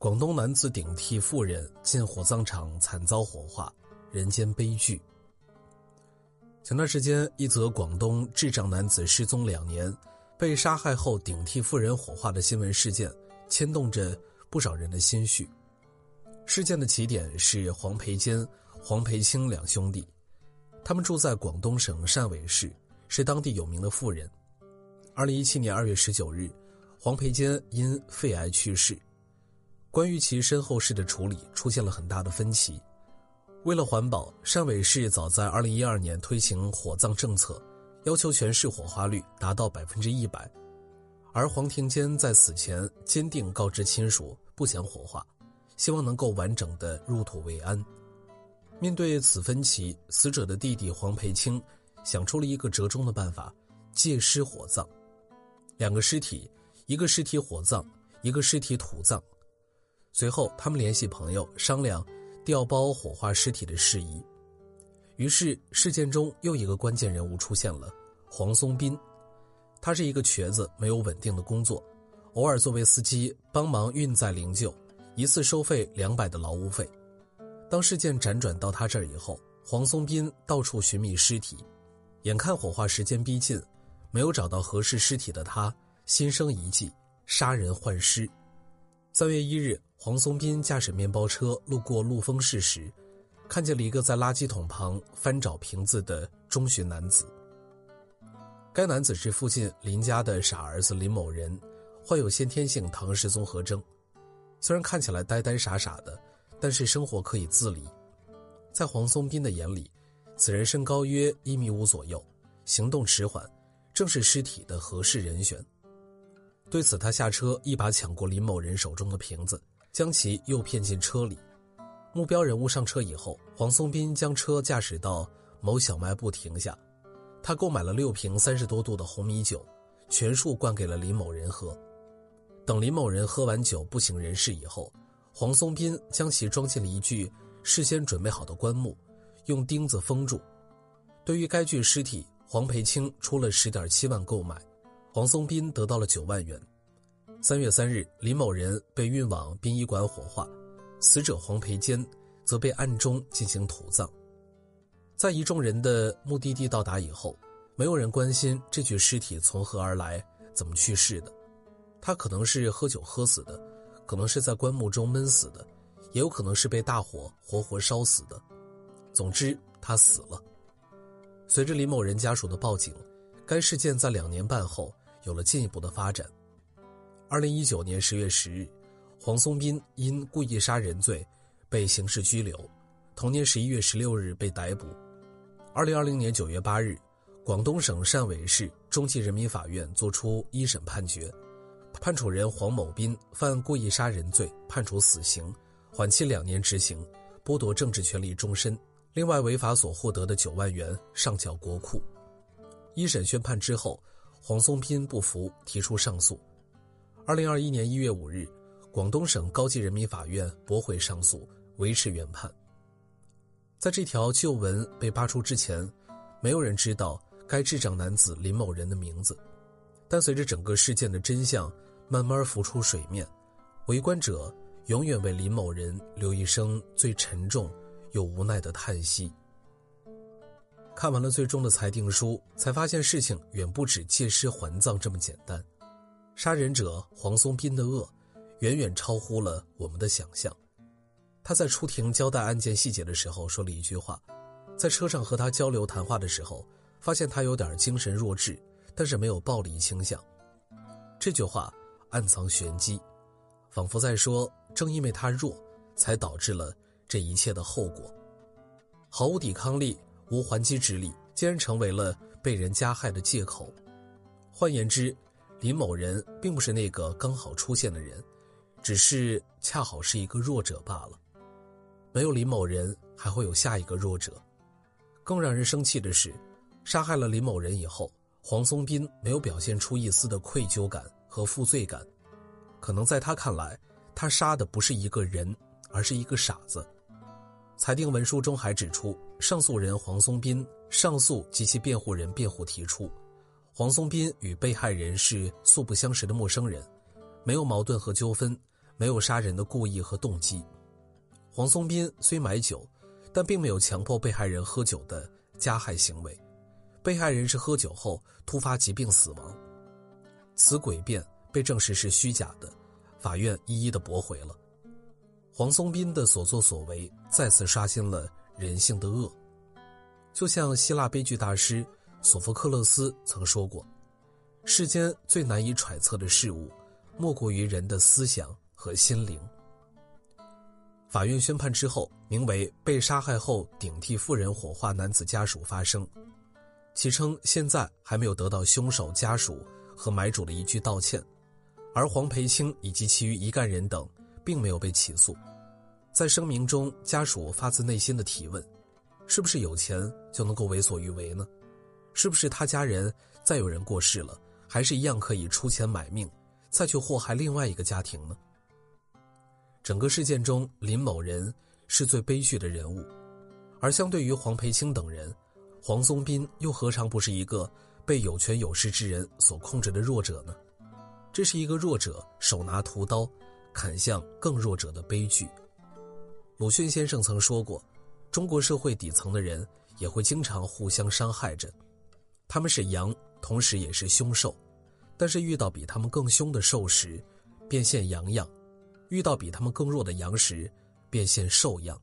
广东男子顶替妇人进火葬场惨遭火化，人间悲剧。前段时间，一则广东智障男子失踪两年，被杀害后顶替妇人火化的新闻事件，牵动着不少人的心绪。事件的起点是黄培坚、黄培清两兄弟，他们住在广东省汕尾市，是当地有名的富人。二零一七年二月十九日，黄培坚因肺癌去世。关于其身后事的处理出现了很大的分歧。为了环保，汕尾市早在2012年推行火葬政策，要求全市火化率达到百分之一百。而黄庭坚在死前坚定告知亲属不想火化，希望能够完整的入土为安。面对此分歧，死者的弟弟黄培清想出了一个折中的办法：借尸火葬。两个尸体，一个尸体火葬，一个尸体土葬。随后，他们联系朋友商量调包火化尸体的事宜。于是，事件中又一个关键人物出现了——黄松斌。他是一个瘸子，没有稳定的工作，偶尔作为司机帮忙运载灵柩，一次收费两百的劳务费。当事件辗转到他这儿以后，黄松斌到处寻觅尸体，眼看火化时间逼近，没有找到合适尸体的他，心生一计，杀人换尸。三月一日。黄松斌驾驶面包车路过陆丰市时，看见了一个在垃圾桶旁翻找瓶子的中学男子。该男子是附近林家的傻儿子林某人，患有先天性唐氏综合征。虽然看起来呆呆傻傻的，但是生活可以自理。在黄松斌的眼里，此人身高约一米五左右，行动迟缓，正是尸体的合适人选。对此，他下车一把抢过林某人手中的瓶子。将其诱骗进车里，目标人物上车以后，黄松斌将车驾驶到某小卖部停下，他购买了六瓶三十多度的红米酒，全数灌给了林某人喝。等林某人喝完酒不省人事以后，黄松斌将其装进了一具事先准备好的棺木，用钉子封住。对于该具尸体，黄培清出了十点七万购买，黄松斌得到了九万元。三月三日，林某人被运往殡仪馆火化，死者黄培坚则被暗中进行土葬。在一众人的目的地到达以后，没有人关心这具尸体从何而来、怎么去世的。他可能是喝酒喝死的，可能是在棺木中闷死的，也有可能是被大火活活烧死的。总之，他死了。随着李某人家属的报警，该事件在两年半后有了进一步的发展。二零一九年十月十日，黄松斌因故意杀人罪被刑事拘留，同年十一月十六日被逮捕。二零二零年九月八日，广东省汕尾市中级人民法院作出一审判决，判处人黄某斌犯故意杀人罪，判处死刑，缓期两年执行，剥夺政治权利终身。另外，违法所获得的九万元上缴国库。一审宣判之后，黄松斌不服，提出上诉。二零二一年一月五日，广东省高级人民法院驳回上诉，维持原判。在这条旧闻被扒出之前，没有人知道该智障男子林某人的名字。但随着整个事件的真相慢慢浮出水面，围观者永远为林某人留一声最沉重又无奈的叹息。看完了最终的裁定书，才发现事情远不止借尸还葬这么简单。杀人者黄松斌的恶，远远超乎了我们的想象。他在出庭交代案件细节的时候说了一句话：“在车上和他交流谈话的时候，发现他有点精神弱智，但是没有暴力倾向。”这句话暗藏玄机，仿佛在说：正因为他弱，才导致了这一切的后果。毫无抵抗力、无还击之力，竟然成为了被人加害的借口。换言之，林某人并不是那个刚好出现的人，只是恰好是一个弱者罢了。没有林某人，还会有下一个弱者。更让人生气的是，杀害了林某人以后，黄松斌没有表现出一丝的愧疚感和负罪感。可能在他看来，他杀的不是一个人，而是一个傻子。裁定文书中还指出，上诉人黄松斌上诉及其辩护人辩护提出，黄松斌与被害人是素不相识的陌生人，没有矛盾和纠纷，没有杀人的故意和动机。黄松斌虽买酒。但并没有强迫被害人喝酒的加害行为，被害人是喝酒后突发疾病死亡，此诡辩被证实是虚假的，法院一一的驳回了。黄松斌的所作所为再次刷新了人性的恶，就像希腊悲剧大师索福克勒斯曾说过：“世间最难以揣测的事物，莫过于人的思想和心灵。”法院宣判之后，名为“被杀害后顶替妇人火化”男子家属发声，其称现在还没有得到凶手家属和买主的一句道歉，而黄培清以及其余一干人等并没有被起诉。在声明中，家属发自内心的提问：是不是有钱就能够为所欲为呢？是不是他家人再有人过世了，还是一样可以出钱买命，再去祸害另外一个家庭呢？整个事件中，林某人是最悲剧的人物，而相对于黄培清等人，黄松斌又何尝不是一个被有权有势之人所控制的弱者呢？这是一个弱者手拿屠刀，砍向更弱者的悲剧。鲁迅先生曾说过，中国社会底层的人也会经常互相伤害着，他们是羊，同时也是凶兽，但是遇到比他们更凶的兽时，便现羊样。遇到比他们更弱的羊时，便现兽样。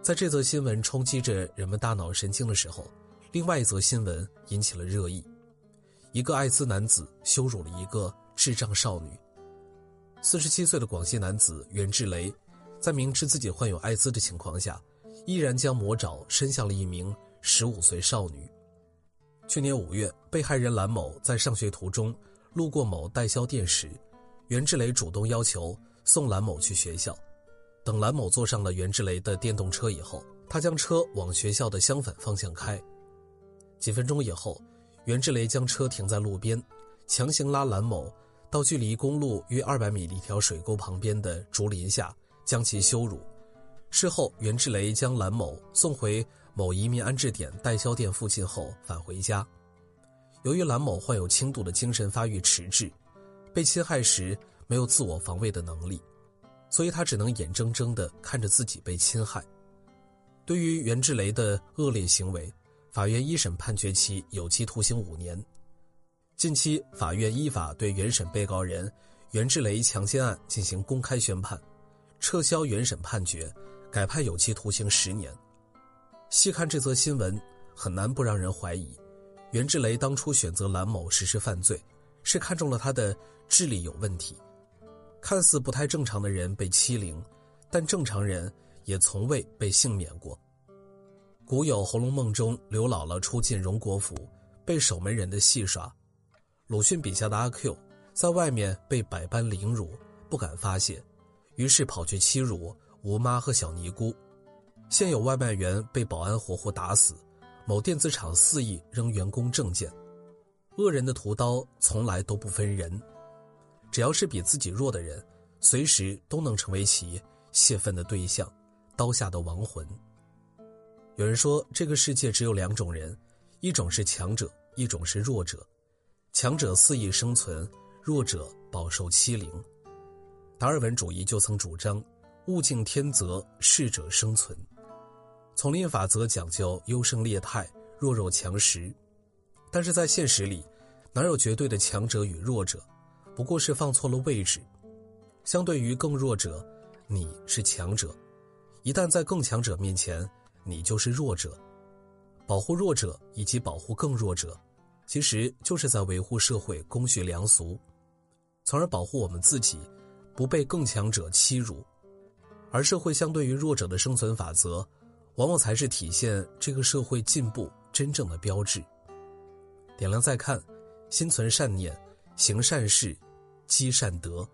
在这则新闻冲击着人们大脑神经的时候，另外一则新闻引起了热议：一个艾滋男子羞辱了一个智障少女。四十七岁的广西男子袁志雷，在明知自己患有艾滋的情况下，依然将魔爪伸向了一名十五岁少女。去年五月，被害人蓝某在上学途中路过某代销店时。袁志雷主动要求送蓝某去学校，等蓝某坐上了袁志雷的电动车以后，他将车往学校的相反方向开。几分钟以后，袁志雷将车停在路边，强行拉蓝某到距离公路约二百米的一条水沟旁边的竹林下，将其羞辱。事后，袁志雷将蓝某送回某移民安置点代销店附近后返回家。由于蓝某患有轻度的精神发育迟滞。被侵害时没有自我防卫的能力，所以他只能眼睁睁地看着自己被侵害。对于袁志雷的恶劣行为，法院一审判决其有期徒刑五年。近期，法院依法对原审被告人袁志雷强奸案进行公开宣判，撤销原审判决，改判有期徒刑十年。细看这则新闻，很难不让人怀疑，袁志雷当初选择蓝某实施犯罪。是看中了他的智力有问题，看似不太正常的人被欺凌，但正常人也从未被幸免过。古有《红楼梦》中刘姥姥初进荣国府，被守门人的戏耍；鲁迅笔下的阿 Q，在外面被百般凌辱，不敢发泄，于是跑去欺辱吴妈和小尼姑；现有外卖员被保安活活打死，某电子厂肆意扔员工证件。恶人的屠刀从来都不分人，只要是比自己弱的人，随时都能成为其泄愤的对象，刀下的亡魂。有人说，这个世界只有两种人，一种是强者，一种是弱者。强者肆意生存，弱者饱受欺凌。达尔文主义就曾主张，物竞天择，适者生存。丛林法则讲究优胜劣汰，弱肉强食。但是在现实里，哪有绝对的强者与弱者？不过是放错了位置。相对于更弱者，你是强者；一旦在更强者面前，你就是弱者。保护弱者以及保护更弱者，其实就是在维护社会公序良俗，从而保护我们自己不被更强者欺辱。而社会相对于弱者的生存法则，往往才是体现这个社会进步真正的标志。点亮再看心存善念行善事积善德。